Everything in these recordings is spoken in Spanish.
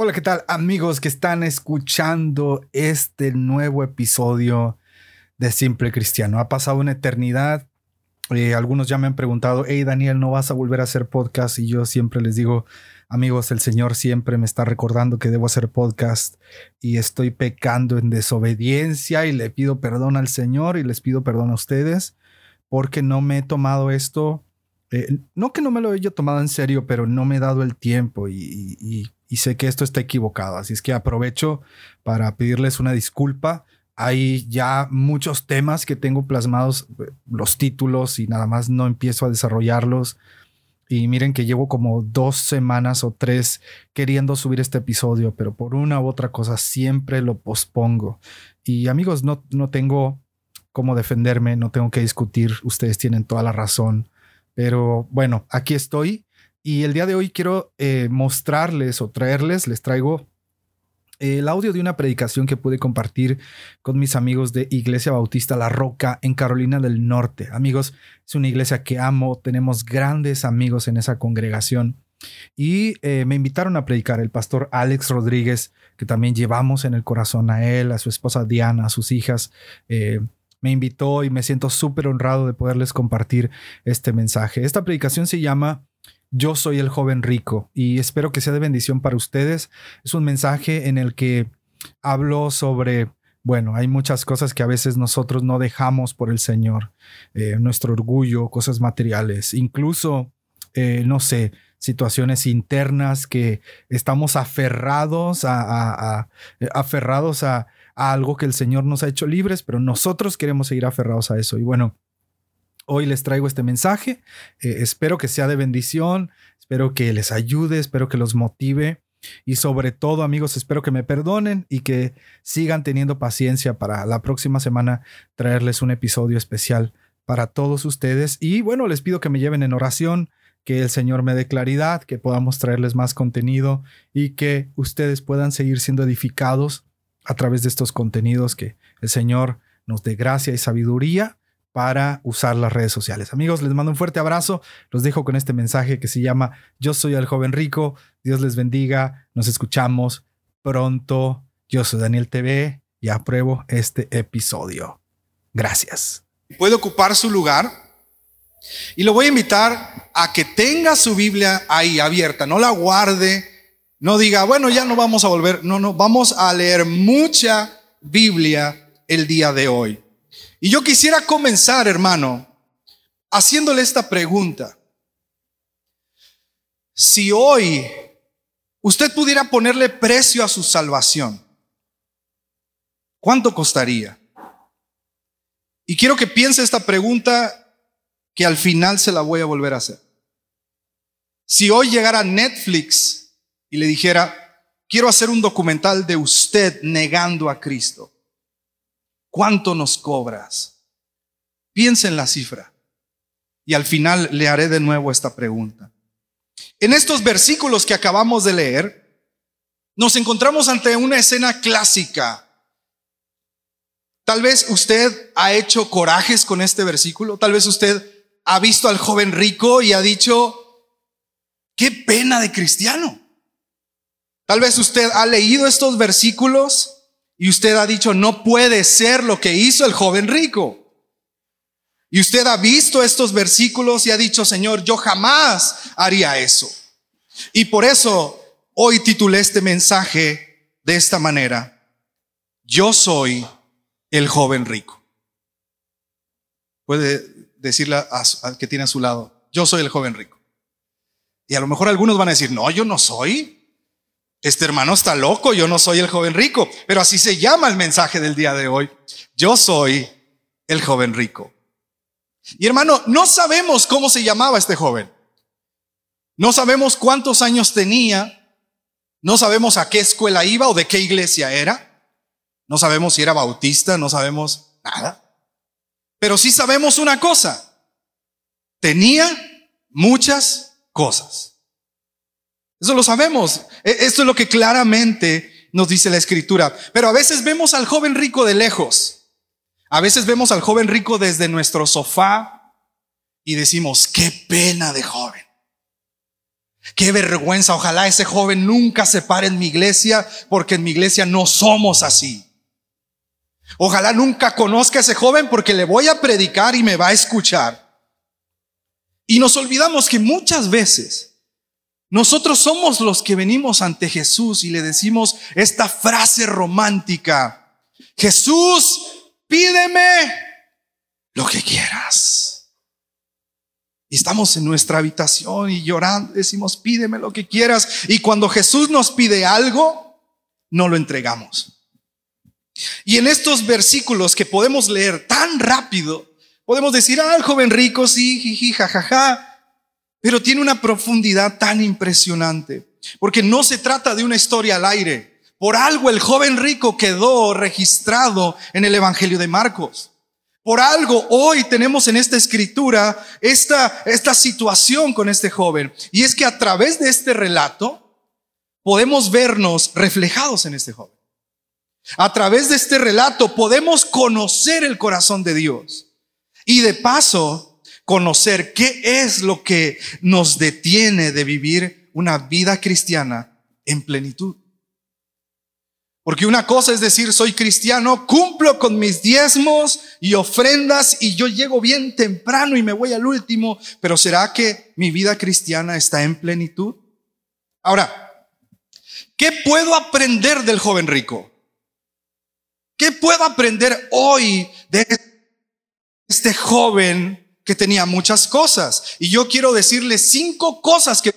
Hola, ¿qué tal amigos que están escuchando este nuevo episodio de Simple Cristiano? Ha pasado una eternidad. Eh, algunos ya me han preguntado, hey Daniel, ¿no vas a volver a hacer podcast? Y yo siempre les digo, amigos, el Señor siempre me está recordando que debo hacer podcast y estoy pecando en desobediencia y le pido perdón al Señor y les pido perdón a ustedes porque no me he tomado esto eh, no que no me lo haya tomado en serio, pero no me he dado el tiempo y, sé que esto está equivocado. Así es que aprovecho para pedirles una disculpa. Hay ya muchos temas que tengo plasmados, eh, los títulos y nada más no empiezo a desarrollarlos. Y miren que llevo como dos semanas o tres queriendo subir este episodio, pero por una u otra cosa siempre lo pospongo. Y amigos, no, no tengo cómo defenderme, no tengo que discutir, ustedes tienen toda la razón. Pero bueno, aquí estoy y el día de hoy quiero eh, mostrarles o traerles, les traigo el audio de una predicación que pude compartir con mis amigos de Iglesia Bautista La Roca en Carolina del Norte. Amigos, es una iglesia que amo, tenemos grandes amigos en esa congregación. Y eh, me invitaron a predicar el pastor Alex Rodríguez, que también llevamos en el corazón a él, a su esposa Diana, a sus hijas. Eh, me invitó y me siento súper honrado de poderles compartir este mensaje. Esta predicación se llama Yo soy el joven rico y espero que sea de bendición para ustedes. Es un mensaje en el que hablo sobre, bueno, hay muchas cosas que a veces nosotros no dejamos por el Señor, eh, nuestro orgullo, cosas materiales, incluso, eh, no sé, situaciones internas que estamos aferrados a aferrados a, algo que el Señor nos ha hecho libres, pero nosotros queremos seguir aferrados a eso. Y bueno, hoy les traigo este mensaje. Eh, espero que sea de bendición, espero que les ayude, espero que los motive. Y sobre todo, amigos, espero que me perdonen y que sigan teniendo paciencia para la próxima semana traerles un episodio especial para todos ustedes. Y bueno, les pido que me lleven en oración, que el Señor me dé claridad, que podamos traerles más contenido y que ustedes puedan seguir siendo edificados a través de estos contenidos que el Señor nos dé gracia y sabiduría para usar las redes sociales. Amigos, les mando un fuerte abrazo. Los dejo con este mensaje que se llama Yo soy el joven rico. Dios les bendiga. Nos escuchamos pronto. Yo soy Daniel TV y apruebo este episodio. Gracias. Puede ocupar su lugar y lo voy a invitar a que tenga su Biblia ahí abierta, no la guarde no diga, bueno, ya no vamos a volver. No, no, vamos a leer mucha Biblia el día de hoy. Y yo quisiera comenzar, hermano, haciéndole esta pregunta. Si hoy usted pudiera ponerle precio a su salvación, ¿cuánto costaría? Y quiero que piense esta pregunta que al final se la voy a volver a hacer. Si hoy llegara Netflix y le dijera, quiero hacer un documental de usted negando a Cristo, ¿cuánto nos cobras? Piensa en la cifra. Y al final le haré de nuevo esta pregunta. En estos versículos que acabamos de leer, nos encontramos ante una escena clásica. Tal vez usted ha hecho corajes con este versículo, tal vez usted ha visto al joven rico y ha dicho, qué pena de cristiano. Tal vez usted ha leído estos versículos y usted ha dicho, no puede ser lo que hizo el joven rico. Y usted ha visto estos versículos y ha dicho, Señor, yo jamás haría eso. Y por eso hoy titulé este mensaje de esta manera. Yo soy el joven rico. Puede decirle al que tiene a su lado, yo soy el joven rico. Y a lo mejor algunos van a decir, no, yo no soy este hermano está loco, yo no soy el joven rico, pero así se llama el mensaje del día de hoy. Yo soy el joven rico. Y hermano, no sabemos cómo se llamaba este joven. No sabemos cuántos años tenía. No sabemos a qué escuela iba o de qué iglesia era. No sabemos si era bautista, no sabemos nada. Pero sí sabemos una cosa. Tenía muchas cosas. Eso lo sabemos. E, esto es lo que claramente nos dice la escritura. Pero a veces vemos al joven rico de lejos. A veces vemos al joven rico desde nuestro sofá y decimos, qué pena de joven. Qué vergüenza. Ojalá ese joven nunca se pare en mi iglesia porque en mi iglesia no somos así. Ojalá nunca conozca a ese joven porque le voy a predicar y me va a escuchar. Y nos olvidamos que muchas veces nosotros somos los que venimos ante Jesús y le decimos esta frase romántica. Jesús, pídeme lo que quieras. Y estamos en nuestra habitación y llorando, decimos, pídeme lo que quieras. Y cuando Jesús nos pide algo, no lo entregamos. Y en estos versículos que podemos leer tan rápido, Podemos decir, ah, el joven rico, sí, jiji, jajaja, pero tiene una profundidad tan impresionante, porque no se trata de una historia al aire. Por algo el joven rico quedó registrado en el Evangelio de Marcos. Por algo hoy tenemos en esta escritura esta, esta situación con este joven. Y es que a través de este relato podemos vernos reflejados en este joven. A través de este relato podemos conocer el corazón de Dios. Y de paso, conocer qué es lo que nos detiene de vivir una vida cristiana en plenitud. Porque una cosa es decir, soy cristiano, cumplo con mis diezmos y ofrendas y yo llego bien temprano y me voy al último, pero ¿será que mi vida cristiana está en plenitud? Ahora, ¿qué puedo aprender del joven rico? ¿Qué puedo aprender hoy de este joven que tenía muchas cosas. Y yo quiero decirle cinco cosas que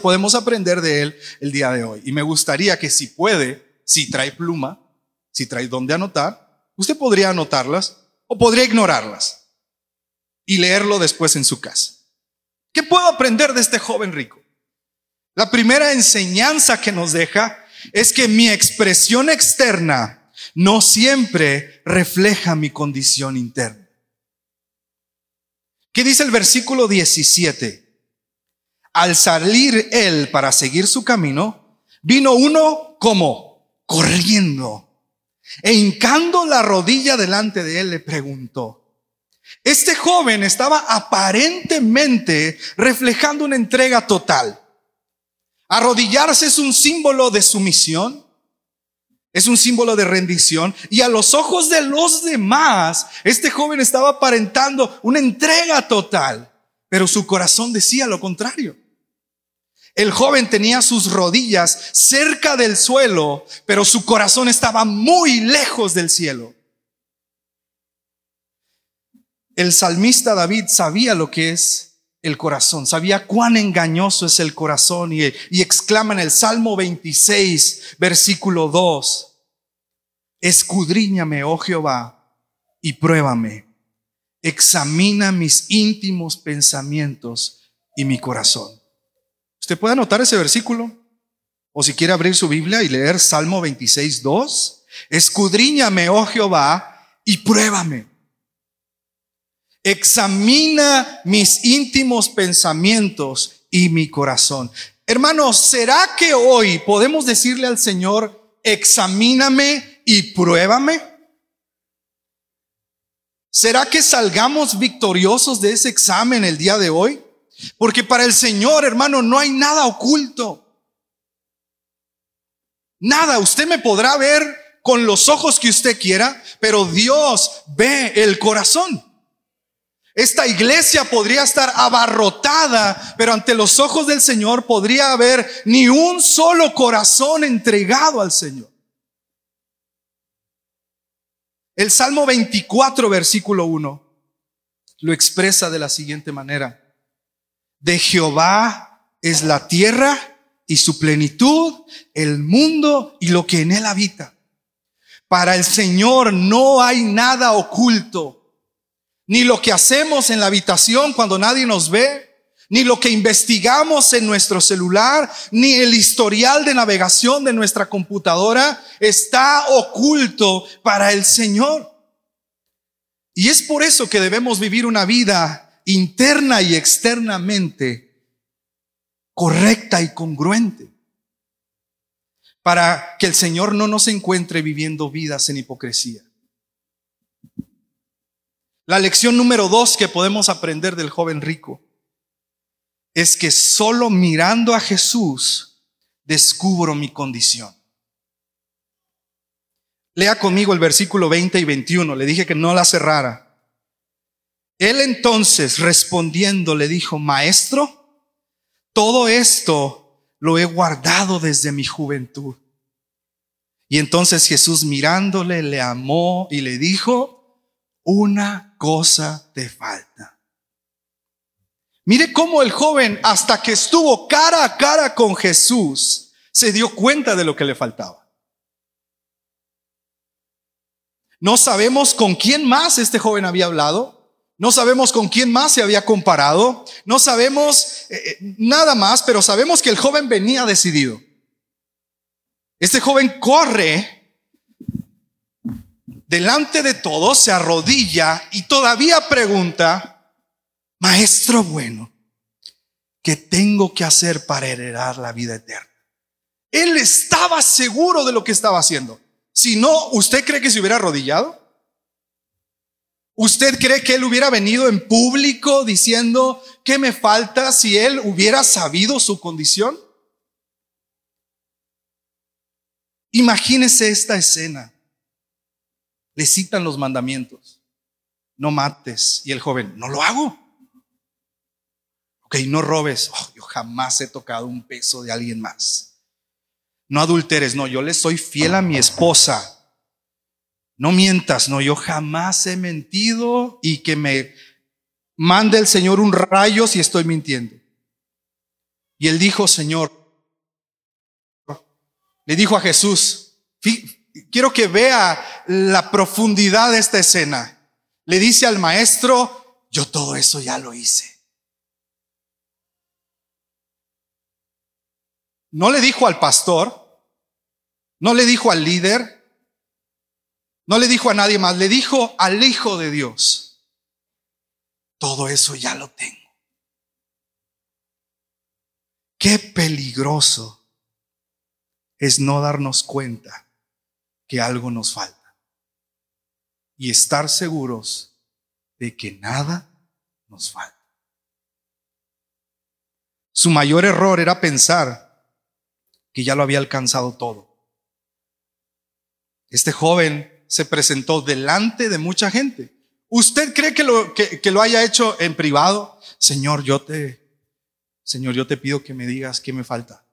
podemos aprender de él el día de hoy. Y me gustaría que si puede, si trae pluma, si trae donde anotar, usted podría anotarlas o podría ignorarlas y leerlo después en su casa. ¿Qué puedo aprender de este joven rico? La primera enseñanza que nos deja es que mi expresión externa no siempre refleja mi condición interna. ¿Qué dice el versículo 17? Al salir él para seguir su camino, vino uno como corriendo e hincando la rodilla delante de él le preguntó. Este joven estaba aparentemente reflejando una entrega total. Arrodillarse es un símbolo de sumisión, es un símbolo de rendición. Y a los ojos de los demás, este joven estaba aparentando una entrega total. Pero su corazón decía lo contrario. El joven tenía sus rodillas cerca del suelo, pero su corazón estaba muy lejos del cielo. El salmista David sabía lo que es el corazón, sabía cuán engañoso es el corazón y, exclama en el Salmo 26, versículo 2, Escudriñame, oh Jehová, y pruébame. Examina mis íntimos pensamientos y mi corazón. Usted puede anotar ese versículo, o si quiere abrir su Biblia y leer Salmo 26, 2. Escudriñame, oh Jehová, y pruébame. Examina mis íntimos pensamientos y mi corazón. Hermanos, ¿será que hoy podemos decirle al Señor, examíname y pruébame? ¿Será que salgamos victoriosos de ese examen el día de hoy? Porque para el Señor, hermano, no hay nada oculto. Nada, usted me podrá ver con los ojos que usted quiera, pero Dios ve el corazón. Esta iglesia podría estar abarrotada, pero ante los ojos del Señor podría haber ni un solo corazón entregado al Señor. El Salmo 24, versículo 1, lo expresa de la siguiente manera. De Jehová es la tierra y su plenitud, el mundo y lo que en él habita. Para el Señor no hay nada oculto, ni lo que hacemos en la habitación cuando nadie nos ve, ni lo que investigamos en nuestro celular, ni el historial de navegación de nuestra computadora está oculto para el Señor. Y es por eso que debemos vivir una vida interna y externamente correcta y congruente, para que el Señor no nos encuentre viviendo vidas en hipocresía. La lección número dos que podemos aprender del joven rico es que solo mirando a Jesús descubro mi condición. Lea conmigo el versículo 20 y 21. Le dije que no la cerrara. Él entonces respondiendo le dijo, Maestro, todo esto lo he guardado desde mi juventud. Y entonces Jesús mirándole le amó y le dijo, una cosa te falta. Mire cómo el joven, hasta que estuvo cara a cara con Jesús, se dio cuenta de lo que le faltaba. No sabemos con quién más este joven había hablado. No sabemos con quién más se había comparado. No sabemos eh, eh, nada más, pero sabemos que el joven venía decidido. Este joven corre delante de todos, se arrodilla y todavía pregunta, Maestro bueno, ¿qué tengo que hacer para heredar la vida eterna? Él estaba seguro de lo que estaba haciendo. Si no, ¿usted cree que se hubiera arrodillado? ¿Usted cree que él hubiera venido en público diciendo qué me falta si él hubiera sabido su condición? Imagínese esta escena. Le citan los mandamientos. No mates. Y el joven, no lo hago. Ok, no robes. Oh, yo jamás he tocado un peso de alguien más. No adulteres. No, yo le soy fiel a mi esposa. No mientas. No, yo jamás he mentido y que me mande el Señor un rayo si estoy mintiendo. Y él dijo, Señor, le dijo a Jesús, quiero que vea la profundidad de esta escena. Le dice al maestro, yo todo eso ya lo hice. No le dijo al pastor, no le dijo al líder, no le dijo a nadie más, le dijo al Hijo de Dios. Todo eso ya lo tengo. Qué peligroso es no darnos cuenta que algo nos falta y estar seguros de que nada nos falta. Su mayor error era pensar que ya lo había alcanzado todo. Este joven se presentó delante de mucha gente. ¿Usted cree que lo, haya hecho en privado? Señor, yo te, Señor, yo te pido que me digas qué me falta.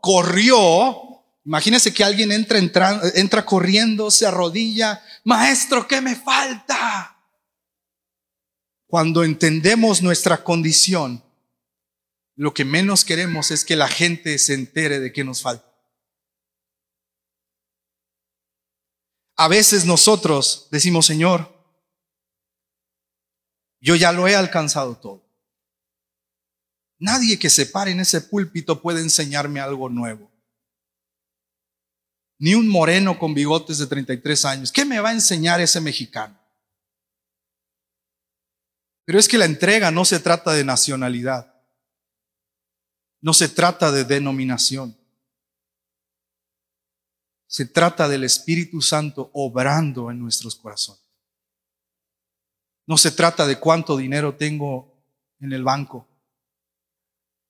Corrió. Imagínese que alguien entra, entra, entra corriendo, se arrodilla. Maestro, ¿qué me falta? Cuando entendemos nuestra condición, lo que menos queremos es que la gente se entere de qué nos falta. A veces nosotros decimos, Señor, yo ya lo he alcanzado todo. Nadie que se pare en ese púlpito puede enseñarme algo nuevo. Ni un moreno con bigotes de 33 años. ¿Qué me va a enseñar ese mexicano? Pero es que la entrega no se trata de nacionalidad. No se trata de denominación. Se trata del Espíritu Santo obrando en nuestros corazones. No se trata de cuánto dinero tengo en el banco.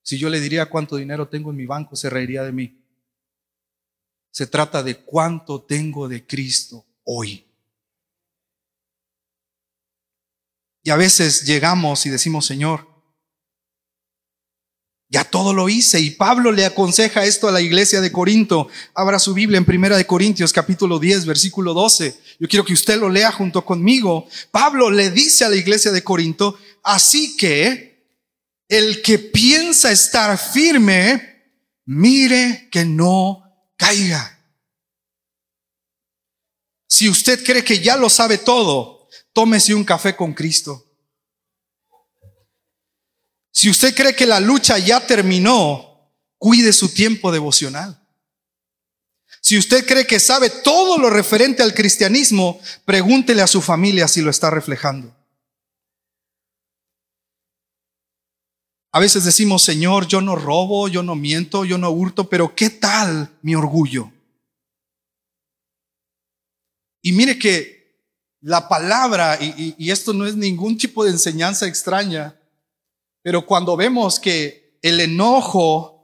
Si yo le diría cuánto dinero tengo en mi banco, se reiría de mí. Se trata de cuánto tengo de Cristo hoy. Y a veces llegamos y decimos, Señor, ya todo lo hice. Y Pablo le aconseja esto a la iglesia de Corinto. Abra su Biblia en Primera de Corintios capítulo 10, versículo 12. Yo quiero que usted lo lea junto conmigo. Pablo le dice a la iglesia de Corinto, así que el que piensa estar firme, mire que no caiga. Si usted cree que ya lo sabe todo, tómese un café con Cristo. Si usted cree que la lucha ya terminó, cuide su tiempo devocional. Si usted cree que sabe todo lo referente al cristianismo, pregúntele a su familia si lo está reflejando. A veces decimos, Señor, yo no robo, yo no miento, yo no hurto, pero ¿qué tal mi orgullo? Y mire que la palabra, y, esto no es ningún tipo de enseñanza extraña, pero cuando vemos que el enojo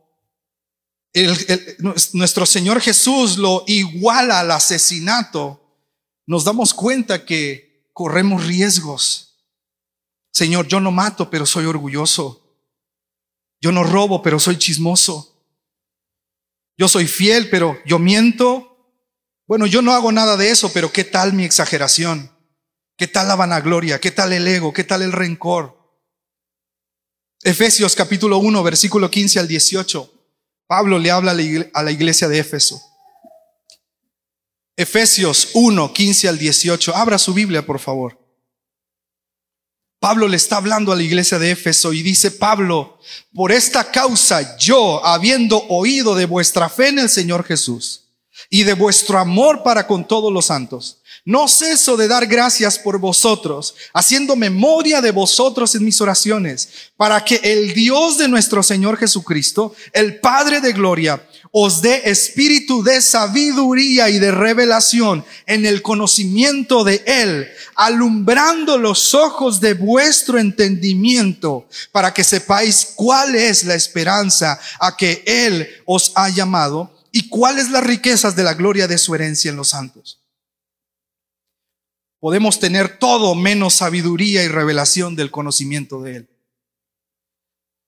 nuestro Señor Jesús lo iguala al asesinato, nos damos cuenta que corremos riesgos. Señor, yo no mato, pero soy orgulloso. Yo no robo, pero soy chismoso. Yo soy fiel, pero yo miento. Bueno, yo no hago nada de eso, pero ¿qué tal mi exageración? ¿Qué tal la vanagloria? ¿Qué tal el ego? ¿Qué tal el rencor? Efesios capítulo 1, versículo 15 al 18. Pablo le habla a la iglesia de Éfeso. Efesios 1, 15 al 18. Abra su Biblia, por favor. Pablo le está hablando a la iglesia de Éfeso y dice, Pablo, por esta causa yo, habiendo oído de vuestra fe en el Señor Jesús y de vuestro amor para con todos los santos, no ceso de dar gracias por vosotros, haciendo memoria de vosotros en mis oraciones, para que el Dios de nuestro Señor Jesucristo, el Padre de Gloria, os dé espíritu de sabiduría y de revelación en el conocimiento de Él, alumbrando los ojos de vuestro entendimiento, para que sepáis cuál es la esperanza a que Él os ha llamado y cuáles las riquezas de la gloria de su herencia en los santos Podemos tener todo menos sabiduría y revelación del conocimiento de Él.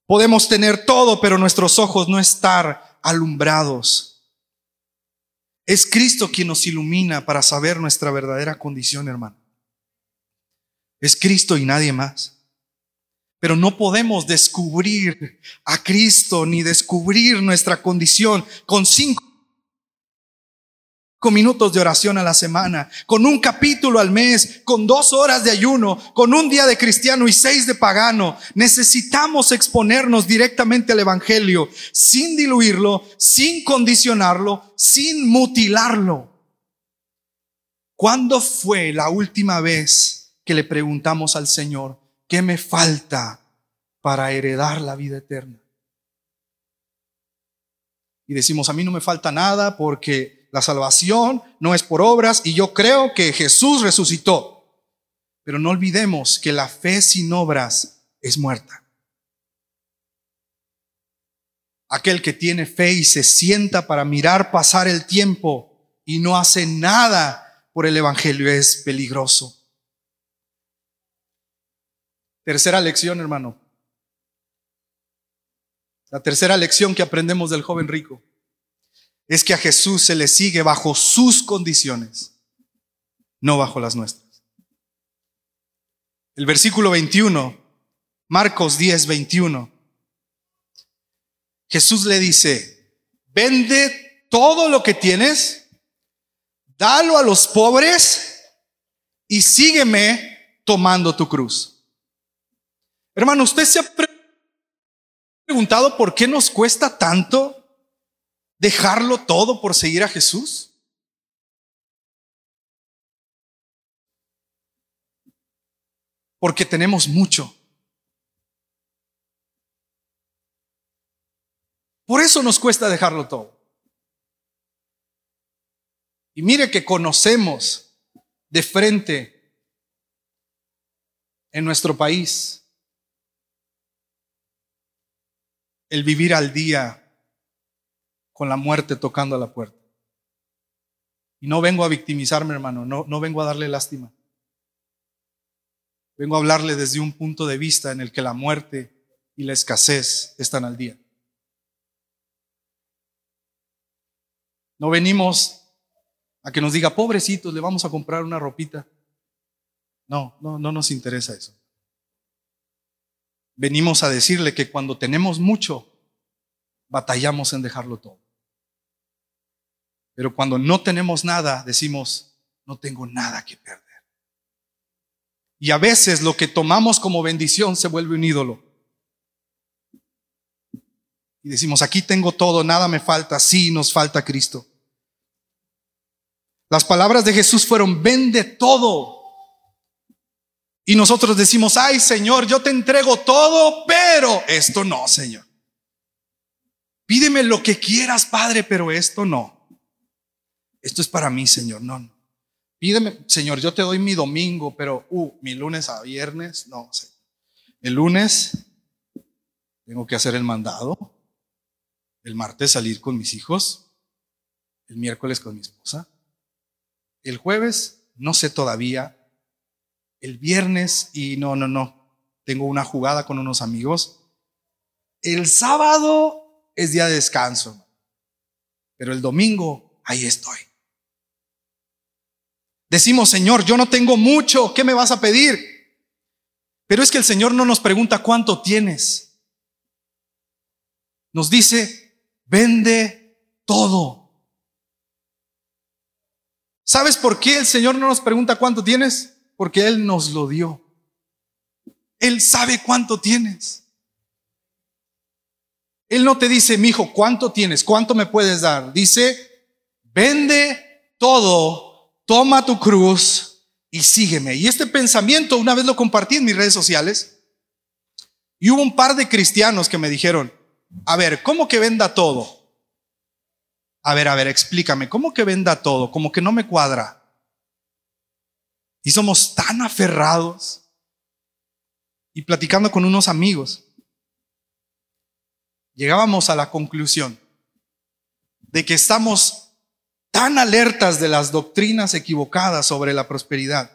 Podemos tener todo, pero nuestros ojos no estar alumbrados. Es Cristo quien nos ilumina para saber nuestra verdadera condición, hermano. Es Cristo y nadie más. Pero no podemos descubrir a Cristo ni descubrir nuestra condición con cinco con minutos de oración a la semana, con un capítulo al mes, con dos horas de ayuno, con un día de cristiano y seis de pagano. Necesitamos exponernos directamente al Evangelio, sin diluirlo, sin condicionarlo, sin mutilarlo. ¿Cuándo fue la última vez que le preguntamos al Señor, ¿qué me falta para heredar la vida eterna? Y decimos, a mí no me falta nada porque la salvación no es por obras y yo creo que Jesús resucitó. Pero no olvidemos que la fe sin obras es muerta. Aquel que tiene fe y se sienta para mirar pasar el tiempo y no hace nada por el Evangelio es peligroso. Tercera lección, hermano. La tercera lección que aprendemos del joven rico es que a Jesús se le sigue bajo sus condiciones, no bajo las nuestras. El versículo 21, Marcos 10, 21. Jesús le dice, vende todo lo que tienes, dalo a los pobres y sígueme tomando tu cruz. Hermano, ¿usted se ha preguntado por qué nos cuesta tanto dejarlo todo por seguir a Jesús? Porque tenemos mucho. Por eso nos cuesta dejarlo todo. Y mire que conocemos de frente en nuestro país el vivir al día con la muerte tocando a la puerta. Y no vengo a victimizarme, hermano, no, no vengo a darle lástima. Vengo a hablarle desde un punto de vista en el que la muerte y la escasez están al día. No venimos a que nos diga, pobrecitos, le vamos a comprar una ropita. No, no, no nos interesa eso. Venimos a decirle que cuando tenemos mucho, batallamos en dejarlo todo. Pero cuando no tenemos nada, decimos, no tengo nada que perder. Y a veces lo que tomamos como bendición se vuelve un ídolo. Y decimos, aquí tengo todo, nada me falta, sí nos falta Cristo. Las palabras de Jesús fueron, vende todo. Y nosotros decimos, ay Señor, yo te entrego todo, pero esto no, Señor. Pídeme lo que quieras, Padre, pero esto no. Esto es para mí, Señor. No, no. Pídeme, Señor, yo te doy mi domingo, pero, uh, mi lunes a viernes, no, Señor. El lunes tengo que hacer el mandado. El martes salir con mis hijos. El miércoles con mi esposa. El jueves, no sé todavía. El viernes, y no, no, no. Tengo una jugada con unos amigos. El sábado es día de descanso. Pero el domingo, ahí estoy. Decimos, Señor, yo no tengo mucho, ¿qué me vas a pedir? Pero es que el Señor no nos pregunta cuánto tienes. Nos dice, vende todo. ¿Sabes por qué el Señor no nos pregunta cuánto tienes? Porque Él nos lo dio. Él sabe cuánto tienes. Él no te dice, mi hijo, ¿cuánto tienes? ¿Cuánto me puedes dar? Dice, vende todo, toma tu cruz y sígueme. Y este pensamiento una vez lo compartí en mis redes sociales y hubo un par de cristianos que me dijeron, a ver, ¿cómo que venda todo? A ver, a ver, explícame, ¿cómo que venda todo? Como que no me cuadra. Y somos tan aferrados. Y platicando con unos amigos, llegábamos a la conclusión de que estamos tan alertas de las doctrinas equivocadas sobre la prosperidad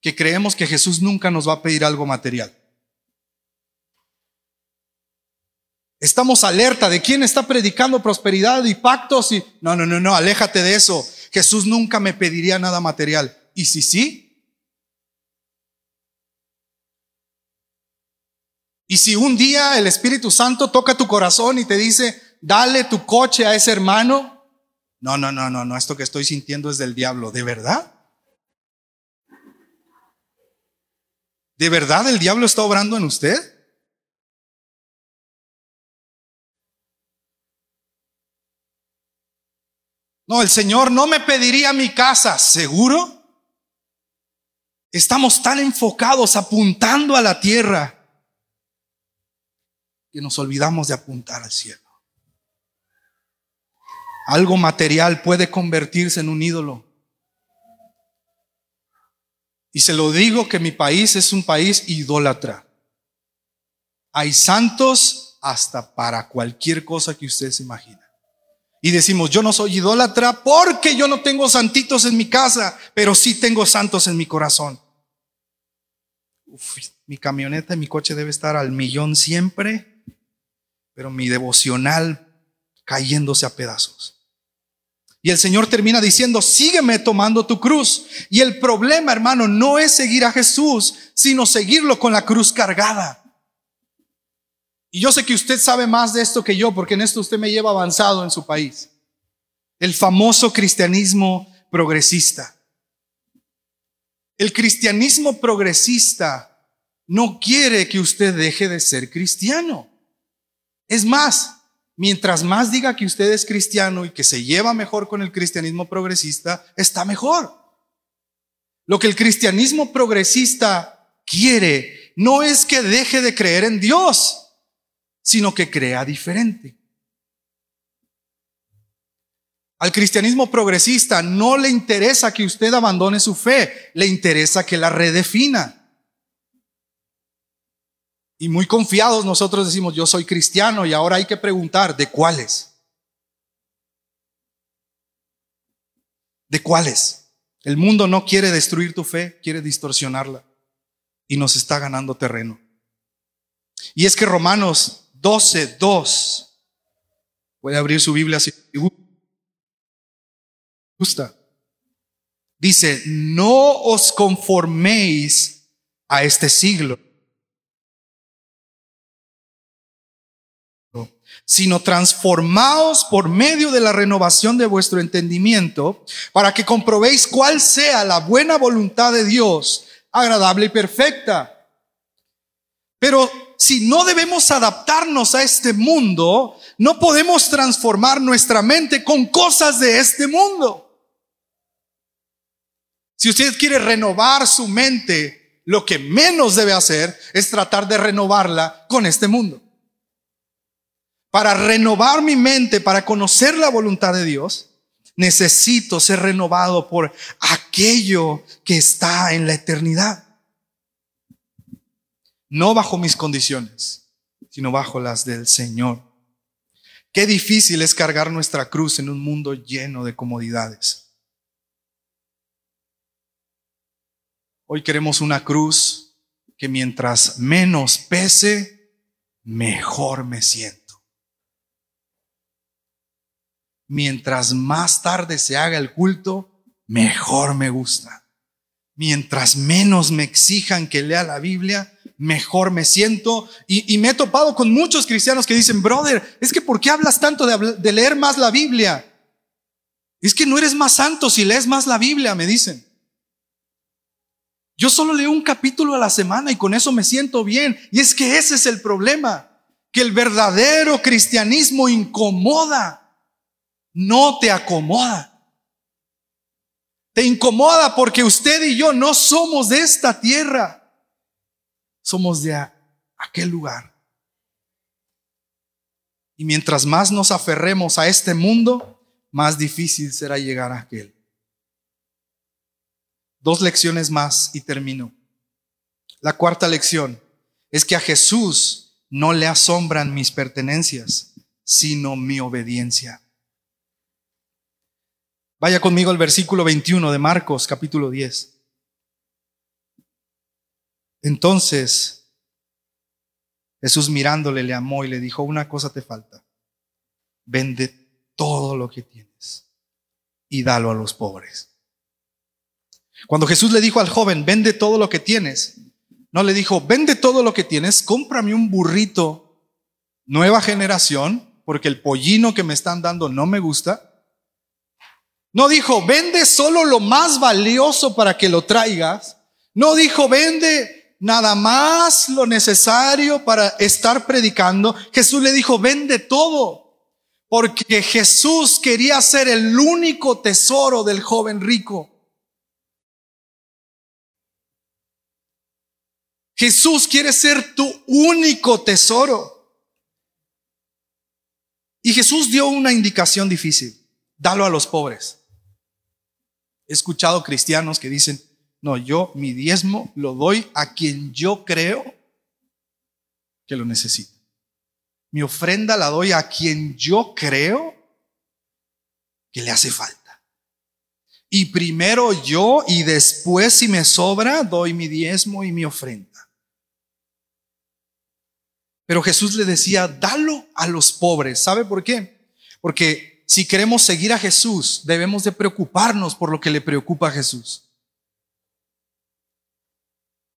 que creemos que Jesús nunca nos va a pedir algo material. Estamos alerta de quién está predicando prosperidad y pactos y no, no, no, no, aléjate de eso. Jesús nunca me pediría nada material. ¿Y si sí? Y si un día el Espíritu Santo toca tu corazón y te dice, dale tu coche a ese hermano, no, no, no, no, no, esto que estoy sintiendo es del diablo, ¿de verdad? ¿De verdad el diablo está obrando en usted? No, el Señor no me pediría mi casa, ¿seguro? Estamos tan enfocados apuntando a la tierra que nos olvidamos de apuntar al cielo. Algo material puede convertirse en un ídolo. Y se lo digo que mi país es un país idólatra. Hay santos hasta para cualquier cosa que usted se imagina. Y decimos, yo no soy idólatra porque yo no tengo santitos en mi casa, pero sí tengo santos en mi corazón. mi camioneta y mi coche debe estar al millón siempre pero mi devocional cayéndose a pedazos. Y el Señor termina diciendo, sígueme tomando tu cruz. Y el problema, hermano, no es seguir a Jesús, sino seguirlo con la cruz cargada. Y yo sé que usted sabe más de esto que yo, porque en esto usted me lleva avanzado en su país. El famoso cristianismo progresista. El cristianismo progresista no quiere que usted deje de ser cristiano. Es más, mientras más diga que usted es cristiano y que se lleva mejor con el cristianismo progresista, está mejor. Lo que el cristianismo progresista quiere no es que deje de creer en Dios, sino que crea diferente. Al cristianismo progresista no le interesa que usted abandone su fe, le interesa que la redefina. Y muy confiados nosotros decimos, yo soy cristiano y ahora hay que preguntar, ¿de cuáles? ¿De cuáles? El mundo no quiere destruir tu fe, quiere distorsionarla y nos está ganando terreno. Y es que Romanos 12, 2, puede abrir su Biblia si gusta. Dice, no os conforméis a este siglo sino transformaos por medio de la renovación de vuestro entendimiento, para que comprobéis cuál sea la buena voluntad de Dios, agradable y perfecta. Pero si no debemos adaptarnos a este mundo, no podemos transformar nuestra mente con cosas de este mundo. Si usted quiere renovar su mente, lo que menos debe hacer es tratar de renovarla con este mundo. Para renovar mi mente, para conocer la voluntad de Dios, necesito ser renovado por aquello que está en la eternidad. No bajo mis condiciones, sino bajo las del Señor. Qué difícil es cargar nuestra cruz en un mundo lleno de comodidades. Hoy queremos una cruz que mientras menos pese, mejor me siento. Mientras más tarde se haga el culto, mejor me gusta. Mientras menos me exijan que lea la Biblia, mejor me siento. Y, me he topado con muchos cristianos que dicen, brother, es que ¿por qué hablas tanto de, de leer más la Biblia? Es que no eres más santo si lees más la Biblia, me dicen. Yo solo leo un capítulo a la semana y con eso me siento bien. Y es que ese es el problema, que el verdadero cristianismo incomoda, no te acomoda. Te incomoda porque usted y yo no somos de esta tierra, somos de aquel lugar. Y mientras más nos aferremos a este mundo, más difícil será llegar a aquel. Dos lecciones más y termino. La cuarta lección es que a Jesús no le asombran mis pertenencias, sino mi obediencia. Vaya conmigo al versículo 21 de Marcos capítulo 10. Entonces Jesús mirándole le amó y le dijo, una cosa te falta, vende todo lo que tienes y dalo a los pobres cuando Jesús le dijo al joven, vende todo lo que tienes, no le dijo, vende todo lo que tienes, cómprame un burrito nueva generación, porque el pollino que me están dando no me gusta. No dijo, vende solo lo más valioso para que lo traigas. No dijo, vende nada más lo necesario para estar predicando. Jesús le dijo, vende todo. Porque Jesús quería ser el único tesoro del joven rico. Jesús quiere ser tu único tesoro. Y Jesús dio una indicación difícil. Dalo a los pobres. He escuchado cristianos que dicen, no, yo mi diezmo lo doy a quien yo creo que lo necesita. Mi ofrenda la doy a quien yo creo que le hace falta. Y primero yo y después si me sobra doy mi diezmo y mi ofrenda. Pero Jesús le decía, dalo a los pobres. ¿Sabe por qué? Porque si queremos seguir a Jesús, debemos de preocuparnos por lo que le preocupa a Jesús.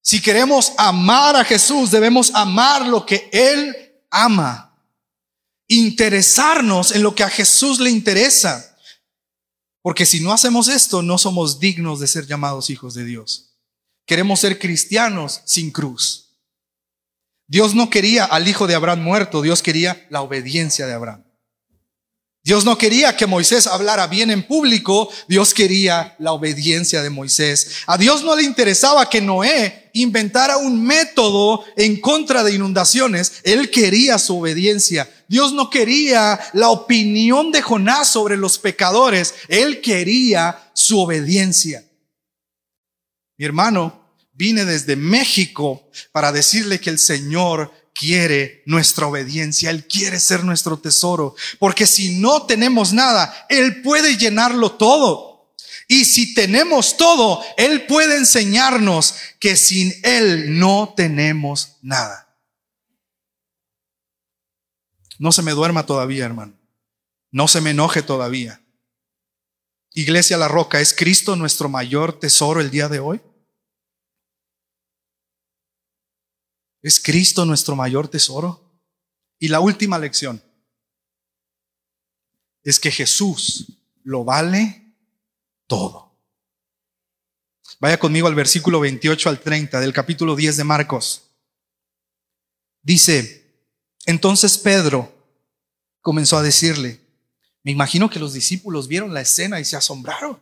Si queremos amar a Jesús, debemos amar lo que Él ama. Interesarnos en lo que a Jesús le interesa. Porque si no hacemos esto, no somos dignos de ser llamados hijos de Dios. Queremos ser cristianos sin cruz. Dios no quería al hijo de Abraham muerto, Dios quería la obediencia de Abraham. Dios no quería que Moisés hablara bien en público, Dios quería la obediencia de Moisés. A Dios no le interesaba que Noé inventara un método en contra de inundaciones, él quería su obediencia. Dios no quería la opinión de Jonás sobre los pecadores, él quería su obediencia. Mi hermano, vine desde México para decirle que el Señor quiere nuestra obediencia, Él quiere ser nuestro tesoro, porque si no tenemos nada, Él puede llenarlo todo. Y si tenemos todo, Él puede enseñarnos que sin Él no tenemos nada. No se me duerma todavía, hermano. No se me enoje todavía. Iglesia La Roca, ¿es Cristo nuestro mayor tesoro el día de hoy? ¿Es Cristo nuestro mayor tesoro? Y la última lección es que Jesús lo vale todo. Vaya conmigo al versículo 28 al 30 del capítulo 10 de Marcos. Dice, entonces Pedro comenzó a decirle, me imagino que los discípulos vieron la escena y se asombraron.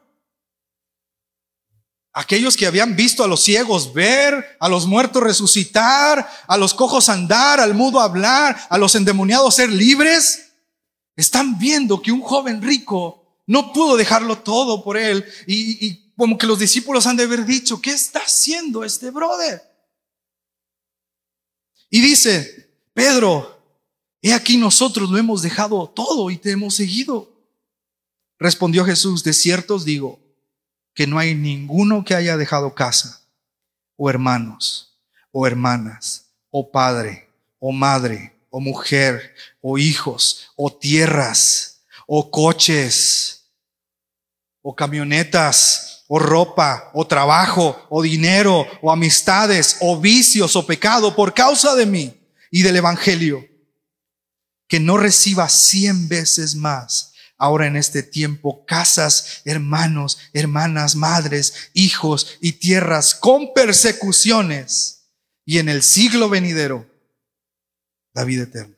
Aquellos que habían visto a los ciegos ver, a los muertos resucitar, a los cojos andar, al mudo hablar, a los endemoniados ser libres, están viendo que un joven rico no pudo dejarlo todo por él y, como que los discípulos han de haber dicho, ¿qué está haciendo este brother? Y dice, Pedro, he aquí nosotros lo hemos dejado todo y te hemos seguido. Respondió Jesús, de cierto os digo que no hay ninguno que haya dejado casa, o hermanos, o hermanas, o padre, o madre, o mujer, o hijos, o tierras, o coches, o camionetas, o ropa, o trabajo, o dinero, o amistades, o vicios, o pecado por causa de mí y del Evangelio, que no reciba cien veces más ahora en este tiempo casas, hermanos, hermanas, madres, hijos y tierras con persecuciones y en el siglo venidero la vida eterna.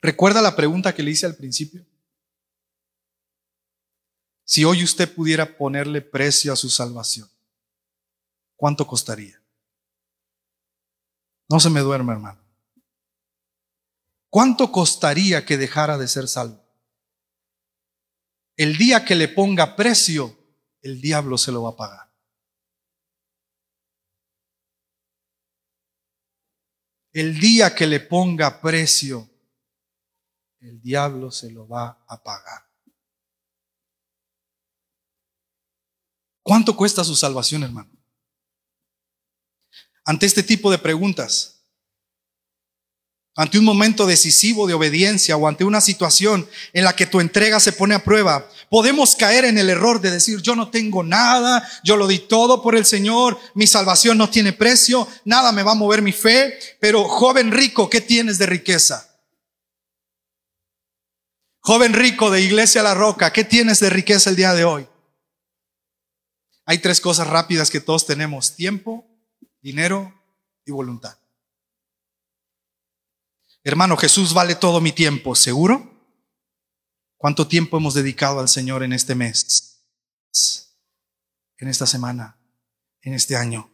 ¿Recuerda la pregunta que le hice al principio? Si hoy usted pudiera ponerle precio a su salvación, ¿cuánto costaría? No se me duerma, hermano. ¿Cuánto costaría que dejara de ser salvo? El día que le ponga precio, el diablo se lo va a pagar. El día que le ponga precio, el diablo se lo va a pagar. ¿Cuánto cuesta su salvación, hermano? Ante este tipo de preguntas, ante un momento decisivo de obediencia o ante una situación en la que tu entrega se pone a prueba, podemos caer en el error de decir, yo no tengo nada, yo lo di todo por el Señor, mi salvación no tiene precio, nada me va a mover mi fe, pero joven rico, ¿qué tienes de riqueza? Joven rico de Iglesia La Roca, ¿qué tienes de riqueza el día de hoy? Hay tres cosas rápidas que todos tenemos, tiempo, dinero y voluntad. Hermano, Jesús vale todo mi tiempo, ¿seguro? ¿Cuánto tiempo hemos dedicado al Señor en este mes? En esta semana, en este año.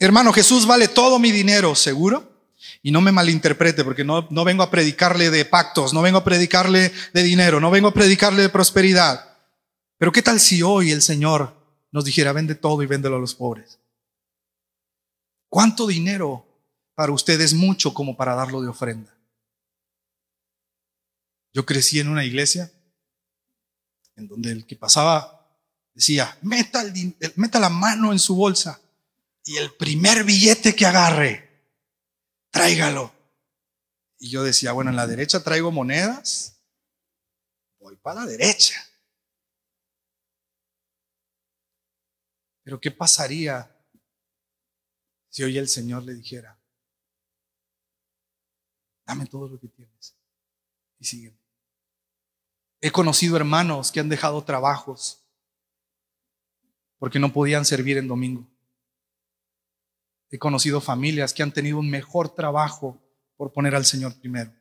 Hermano, Jesús vale todo mi dinero, ¿seguro? Y no me malinterprete, porque no, no vengo a predicarle de pactos, no vengo a predicarle de dinero, no vengo a predicarle de prosperidad. Pero ¿qué tal si hoy el Señor nos dijera, vende todo y véndelo a los pobres? ¿Cuánto dinero para usted es mucho como para darlo de ofrenda? Yo crecí en una iglesia en donde el que pasaba decía, meta, la mano en su bolsa y el primer billete que agarre, tráigalo. Y yo decía, bueno, en la derecha traigo monedas, voy para la derecha. Pero ¿qué pasaría si hoy el Señor le dijera, dame todo lo que tienes y sígueme. He conocido hermanos que han dejado trabajos porque no podían servir en domingo. He conocido familias que han tenido un mejor trabajo por poner al Señor primero.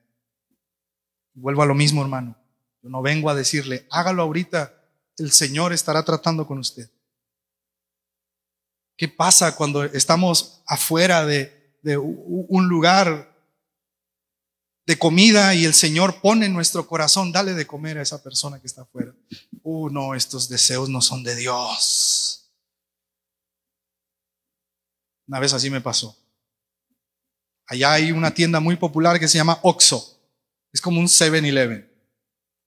vuelvo a lo mismo, hermano. Yo no vengo a decirle, hágalo ahorita, el Señor estará tratando con usted. ¿Qué pasa cuando estamos afuera de, un lugar de comida y el Señor pone en nuestro corazón, dale de comer a esa persona que está afuera? Uh, no, estos deseos no son de Dios. Una vez así me pasó. Allá hay una tienda muy popular que se llama Oxo. Es como un 7-Eleven.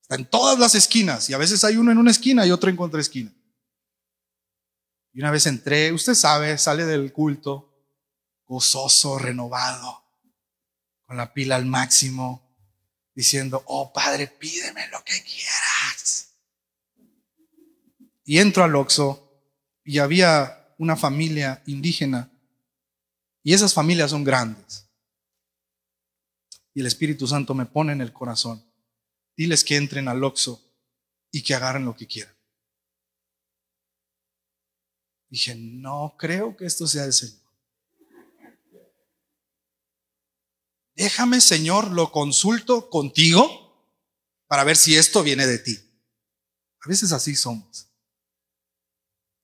Está en todas las esquinas y a veces hay uno en una esquina y otro en contraesquina. Y una vez entré, usted sabe, sale del culto gozoso, renovado, con la pila al máximo, diciendo, oh Padre, pídeme lo que quieras. Y entro al Oxo y había una familia indígena y esas familias son grandes. Y el Espíritu Santo me pone en el corazón. Diles que entren al Oxo y que agarren lo que quieran. Dije, no creo que esto sea el Señor. Déjame, Señor, lo consulto contigo para ver si esto viene de ti. A veces así somos.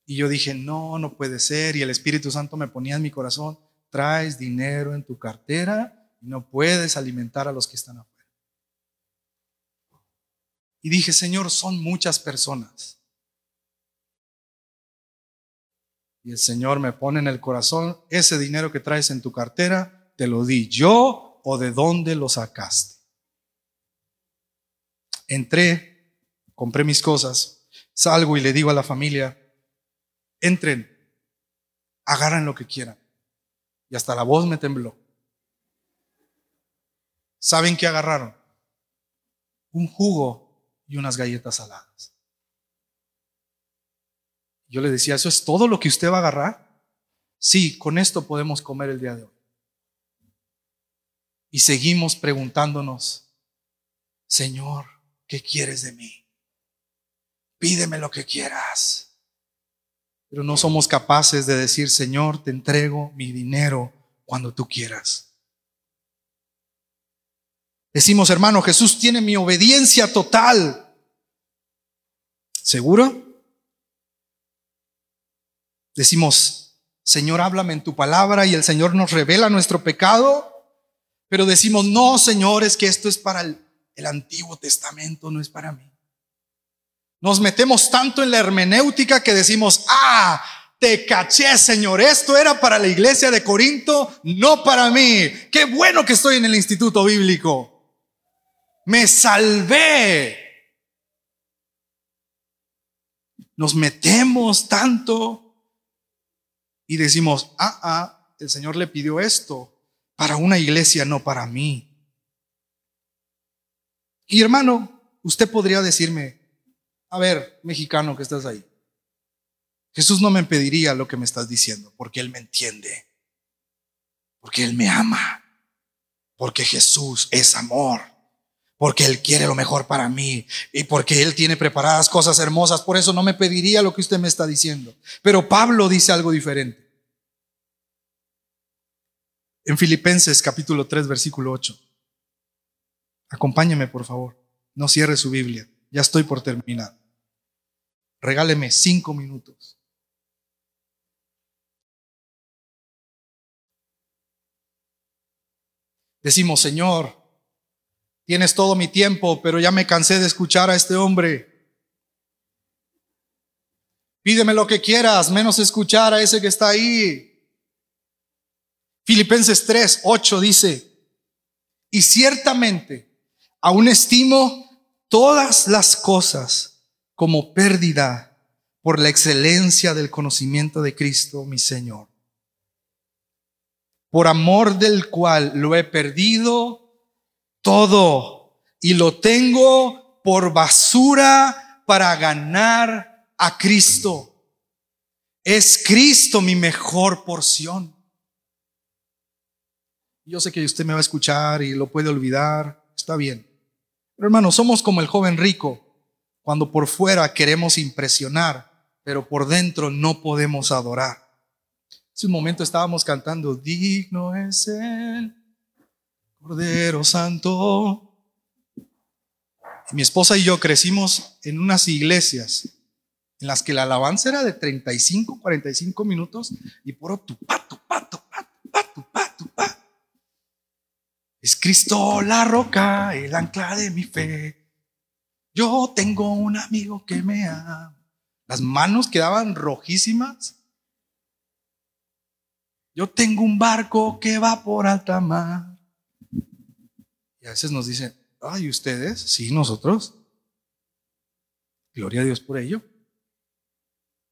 Y yo dije, no, no puede ser. Y el Espíritu Santo me ponía en mi corazón, traes dinero en tu cartera y no puedes alimentar a los que están afuera. Y dije, Señor, son muchas personas. Y el Señor me pone en el corazón, ese dinero que traes en tu cartera, te lo di yo o de dónde lo sacaste. Entré, compré mis cosas, salgo y le digo a la familia, entren, agarran lo que quieran. Y hasta la voz me tembló. ¿Saben qué agarraron? Un jugo y unas galletas saladas. Yo le decía, ¿eso es todo lo que usted va a agarrar? Sí, con esto podemos comer el día de hoy. Y seguimos preguntándonos, Señor, ¿qué quieres de mí? Pídeme lo que quieras. Pero no somos capaces de decir, Señor, te entrego mi dinero cuando tú quieras. Decimos, hermano, Jesús tiene mi obediencia total. ¿Seguro? Decimos, Señor, háblame en tu palabra y el Señor nos revela nuestro pecado. Pero decimos, no, Señor, es que esto es para el, el Antiguo Testamento, no es para mí. Nos metemos tanto en la hermenéutica que decimos, ah, te caché, Señor, esto era para la iglesia de Corinto, no para mí. Qué bueno que estoy en el instituto bíblico. Me salvé. Nos metemos tanto y decimos, ah, ah, el Señor le pidió esto para una iglesia, no para mí. Y hermano, usted podría decirme, a ver, mexicano que estás ahí, Jesús no me pediría lo que me estás diciendo, porque Él me entiende, porque Él me ama, porque Jesús es amor, porque Él quiere lo mejor para mí y porque Él tiene preparadas cosas hermosas. Por eso no me pediría lo que usted me está diciendo. Pero Pablo dice algo diferente. En Filipenses capítulo 3, versículo 8. Acompáñeme, por favor. No cierre su Biblia. Ya estoy por terminar. Regáleme cinco minutos. Decimos, Señor, tienes todo mi tiempo, pero ya me cansé de escuchar a este hombre. Pídeme lo que quieras, menos escuchar a ese que está ahí. Filipenses 3, 8 dice, y ciertamente aún estimo todas las cosas como pérdida por la excelencia del conocimiento de Cristo, mi Señor, por amor del cual lo he perdido todo y lo tengo por basura para ganar a Cristo. Es Cristo mi mejor porción. Yo sé que usted me va a escuchar y lo puede olvidar, está bien. Pero hermano, somos como el joven rico, cuando por fuera queremos impresionar, pero por dentro no podemos adorar. Hace un momento estábamos cantando, digno es el Cordero Santo. Mi esposa y yo crecimos en unas iglesias en las que la alabanza era de 35, 45 minutos y puro tupá, tupá, tupá, tupá, tupá, tupá. Es Cristo la roca, el ancla de mi fe. Yo tengo un amigo que me ama. Las manos quedaban rojísimas. Yo tengo un barco que va por alta mar. Y a veces nos dicen, ay, ¿ustedes? Sí, nosotros. Gloria a Dios por ello.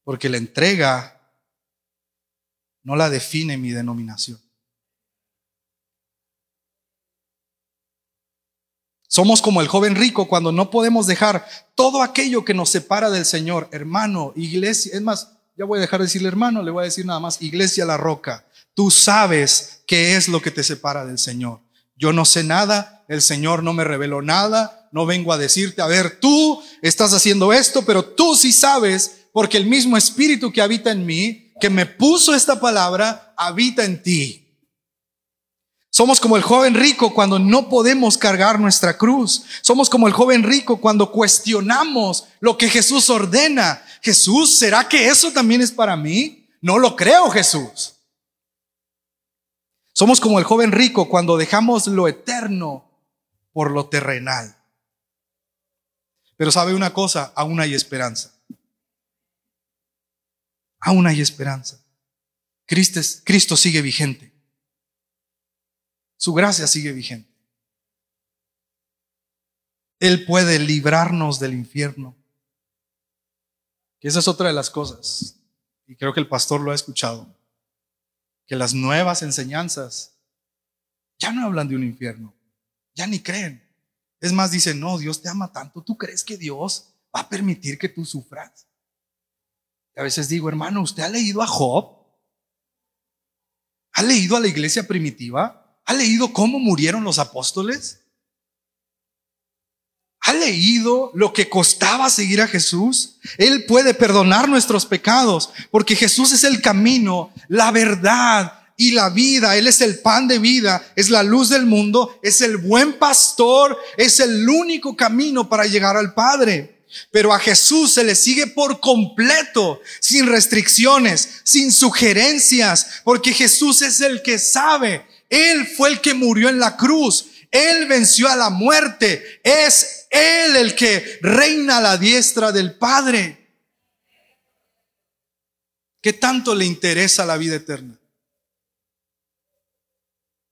Porque la entrega no la define mi denominación. Somos como el joven rico cuando no podemos dejar todo aquello que nos separa del Señor. Hermano, iglesia, es más, ya voy a dejar de decirle hermano, le voy a decir nada más, iglesia la roca. Tú sabes qué es lo que te separa del Señor. Yo no sé nada, el Señor no me reveló nada, no vengo a decirte, a ver, tú estás haciendo esto, pero tú sí sabes, porque el mismo espíritu que habita en mí que me puso esta palabra, habita en ti. Somos como el joven rico cuando no podemos cargar nuestra cruz. Somos como el joven rico cuando cuestionamos lo que Jesús ordena. Jesús, ¿será que eso también es para mí? No lo creo, Jesús. Somos como el joven rico cuando dejamos lo eterno por lo terrenal. Pero sabe una cosa, aún hay esperanza. Aún hay esperanza. Cristo, sigue vigente. Su gracia sigue vigente. Él puede librarnos del infierno. Y esa es otra de las cosas. Y creo que el pastor lo ha escuchado. Que las nuevas enseñanzas ya no hablan de un infierno. Ya ni creen. Es más, dicen, no, Dios te ama tanto. ¿Tú crees que Dios va a permitir que tú sufras? a veces digo, hermano, ¿usted ha leído a Job? ¿Ha leído a la iglesia primitiva? ¿Ha leído cómo murieron los apóstoles? ¿Ha leído lo que costaba seguir a Jesús? Él puede perdonar nuestros pecados porque Jesús es el camino, la verdad y la vida. Él es el pan de vida, es la luz del mundo, es el buen pastor, es el único camino para llegar al Padre. Pero a Jesús se le sigue por completo, sin restricciones, sin sugerencias, porque Jesús es el que sabe. Él fue el que murió en la cruz. Él venció a la muerte. Es Él el que reina a la diestra del Padre. ¿Qué tanto le interesa la vida eterna?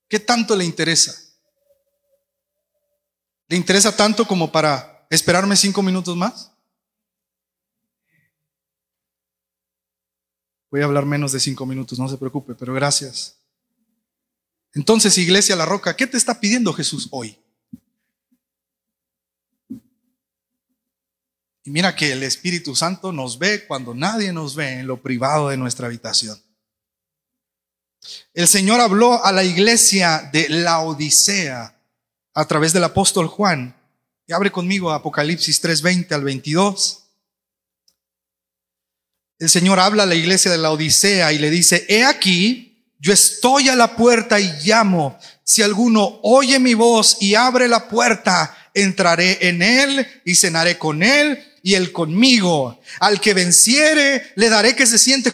¿Qué tanto le interesa? ¿Le interesa tanto como para esperarme cinco minutos más? Voy a hablar menos de cinco minutos, no se preocupe, pero gracias. Entonces, Iglesia La Roca, ¿qué te está pidiendo Jesús hoy? Y mira que el Espíritu Santo nos ve cuando nadie nos ve en lo privado de nuestra habitación. El Señor habló a la iglesia de la Odisea a través del apóstol Juan. Y abre conmigo Apocalipsis 3:20 al 22. El Señor habla a la iglesia de la Odisea y le dice, he aquí, yo estoy a la puerta y llamo. Si alguno oye mi voz y abre la puerta, entraré en él y cenaré con él y él conmigo. Al que venciere, le daré que se siente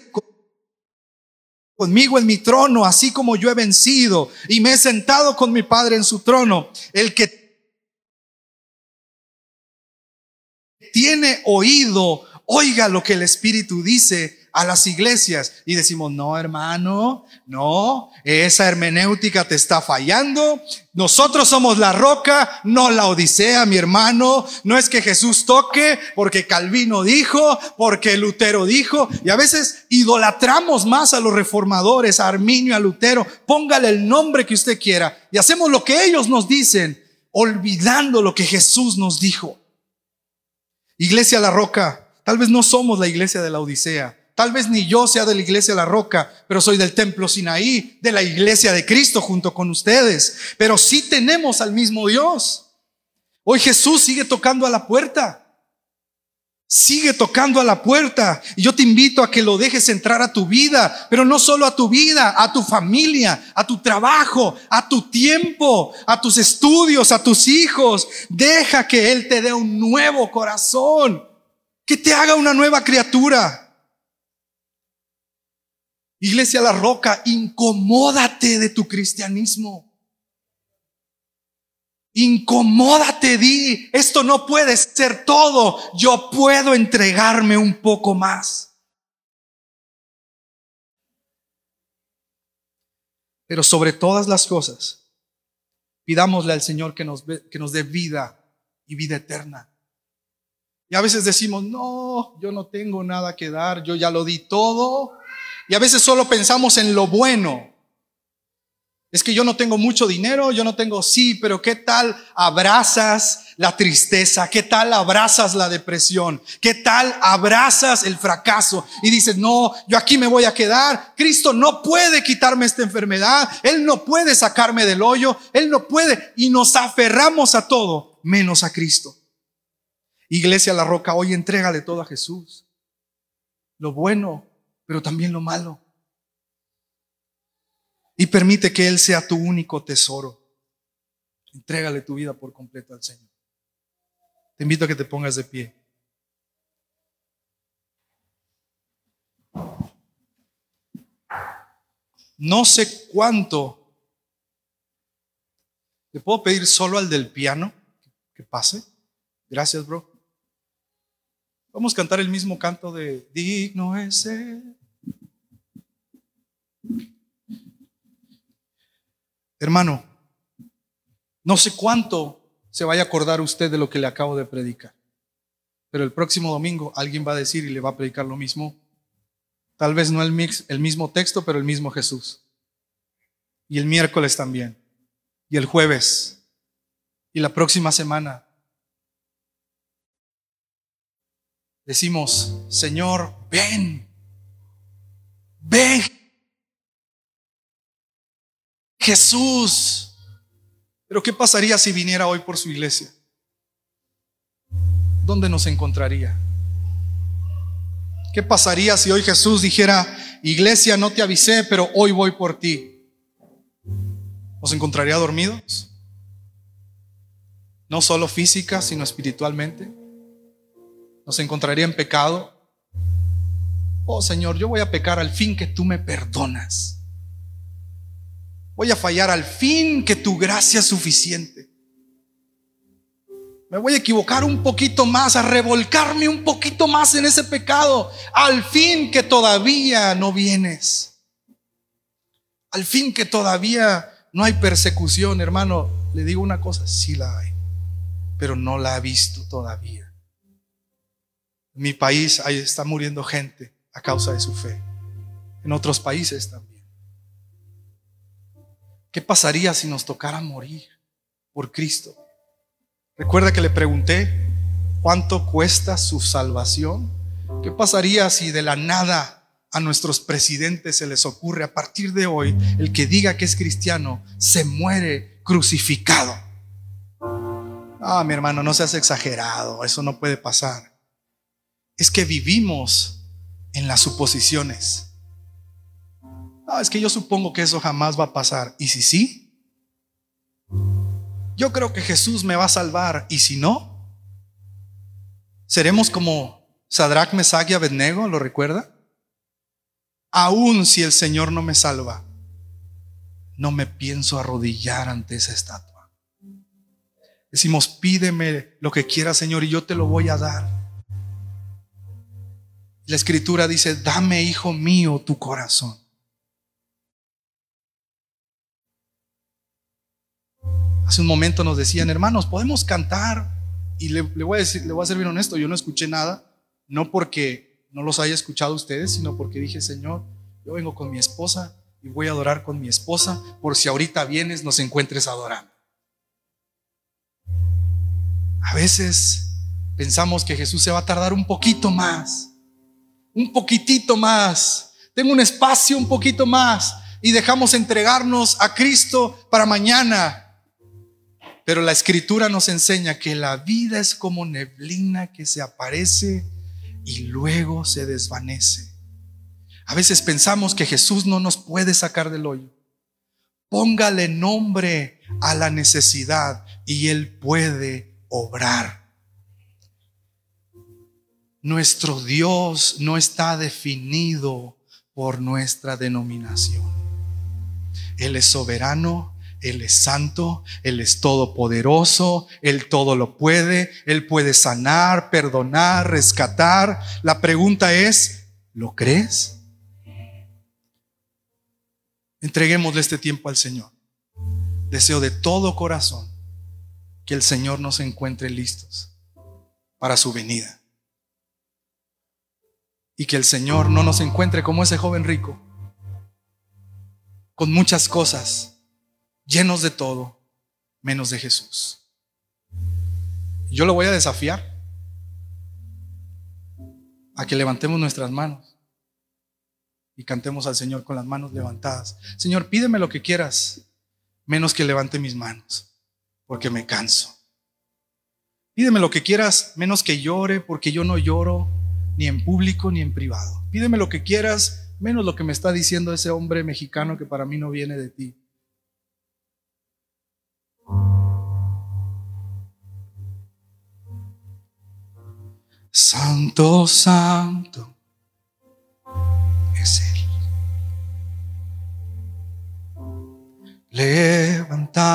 conmigo en mi trono, así como yo he vencido y me he sentado con mi Padre en su trono. El que tiene oído, oiga lo que el Espíritu dice a las iglesias y decimos, no hermano, no, esa hermenéutica te está fallando. Nosotros somos la roca, no la odisea, mi hermano. No es que Jesús toque porque Calvino dijo, porque Lutero dijo. Y a veces idolatramos más a los reformadores, a Arminio, a Lutero. Póngale el nombre que usted quiera. Y hacemos lo que ellos nos dicen, olvidando lo que Jesús nos dijo. Iglesia La Roca, tal vez no somos la iglesia de la Odisea Tal vez ni yo sea de la iglesia La Roca, pero soy del templo Sinaí, de la iglesia de Cristo junto con ustedes. Pero sí tenemos al mismo Dios. Hoy Jesús sigue tocando a la puerta. Sigue tocando a la puerta. Y yo te invito a que lo dejes entrar a tu vida, pero no solo a tu vida, a tu familia, a tu trabajo, a tu tiempo, a tus estudios, a tus hijos. Deja que Él te dé un nuevo corazón, que te haga una nueva criatura. Iglesia La Roca, incomódate de tu cristianismo. Incomódate, di, esto no puede ser todo, yo puedo entregarme un poco más. Pero sobre todas las cosas, pidámosle al Señor que nos, que nos dé vida y vida eterna. Y a veces decimos, no, yo no tengo nada que dar, yo ya lo di todo, y a veces solo pensamos en lo bueno. Es que yo no tengo mucho dinero, yo no tengo, sí, pero ¿qué tal abrazas la tristeza? ¿Qué tal abrazas la depresión? ¿Qué tal abrazas el fracaso? Y dices, no, yo aquí me voy a quedar. Cristo no puede quitarme esta enfermedad. Él no puede sacarme del hoyo. Él no puede. Y nos aferramos a todo menos a Cristo. Iglesia La Roca, hoy entrégale todo a Jesús. Lo bueno, pero también lo malo. Y permite que Él sea tu único tesoro. Entrégale tu vida por completo al Señor. Te invito a que te pongas de pie. No sé cuánto. ¿Le puedo pedir solo al del piano que pase? Gracias, bro. Vamos a cantar el mismo canto de Digno es. Hermano, no sé cuánto se vaya a acordar usted de lo que le acabo de predicar, pero el próximo domingo alguien va a decir y le va a predicar lo mismo. Tal vez no el, mix, el mismo texto, pero el mismo Jesús. Y el miércoles también. Y el jueves. Y la próxima semana. Decimos, Señor, ven. Ven Jesús. Pero ¿qué pasaría si viniera hoy por su iglesia? ¿Dónde nos encontraría? ¿Qué pasaría si hoy Jesús dijera, iglesia, no te avisé, pero hoy voy por ti? ¿Nos encontraría dormidos? No solo física, sino espiritualmente. ¿Nos encontraría en pecado? Oh Señor, yo voy a pecar al fin que tú me perdonas. Voy a fallar al fin que tu gracia es suficiente. Me voy a equivocar un poquito más, a revolcarme un poquito más en ese pecado, al fin que todavía no vienes. Al fin que todavía no hay persecución, hermano. Le digo una cosa, sí la hay, pero no la ha visto todavía. Mi país ahí está muriendo gente a causa de su fe. En otros países también. ¿Qué pasaría si nos tocara morir por Cristo? Recuerda que le pregunté, ¿cuánto cuesta su salvación? ¿Qué pasaría si de la nada a nuestros presidentes se les ocurre a partir de hoy, el que diga que es cristiano se muere crucificado? Ah, mi hermano, no seas exagerado, eso no puede pasar. Es que vivimos en las suposiciones. No, es que yo supongo que eso jamás va a pasar. ¿Y si sí? Yo creo que Jesús me va a salvar. ¿Y si no? ¿Seremos como Sadrach, Mesach y Abednego? ¿Lo recuerda? Aún si el Señor no me salva, no me pienso arrodillar ante esa estatua. Decimos, pídeme lo que quieras, Señor, y yo te lo voy a dar. La escritura dice, dame, hijo mío, tu corazón. Hace un momento nos decían, hermanos, podemos cantar. Y le, voy a decir, le voy a ser honesto, yo no escuché nada, no porque no los haya escuchado ustedes, sino porque dije, Señor, yo vengo con mi esposa y voy a adorar con mi esposa, por si ahorita vienes, nos encuentres adorando. A veces pensamos que Jesús se va a tardar un poquito más, un poquitito más. Tengo un espacio un poquito más y dejamos entregarnos a Cristo para mañana pero la escritura nos enseña que la vida es como neblina que se aparece y luego se desvanece. A veces pensamos que Jesús no nos puede sacar del hoyo. Póngale nombre a la necesidad y Él puede obrar. Nuestro Dios no está definido por nuestra denominación. Él es soberano él es santo, Él es todopoderoso, Él todo lo puede, Él puede sanar, perdonar, rescatar. La pregunta es, ¿lo crees? Entreguémosle este tiempo al Señor. Deseo de todo corazón que el Señor nos encuentre listos para su venida. Y que el Señor no nos encuentre como ese joven rico, con muchas cosas llenos de todo, menos de Jesús. Yo lo voy a desafiar a que levantemos nuestras manos y cantemos al Señor con las manos levantadas. Señor, pídeme lo que quieras, menos que levante mis manos, porque me canso. Pídeme lo que quieras, menos que llore, porque yo no lloro ni en público ni en privado. Pídeme lo que quieras, menos lo que me está diciendo ese hombre mexicano que para mí no viene de ti. Santo, santo es Él. Levantamos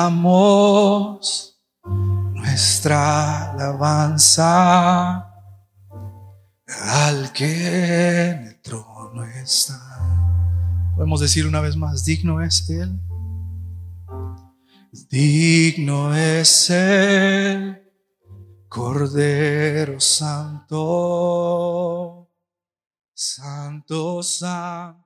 nuestra alabanza al que en el trono está. Podemos decir una vez más, digno es Él. Digno es Él, Cordero Santo, Santo, Santo.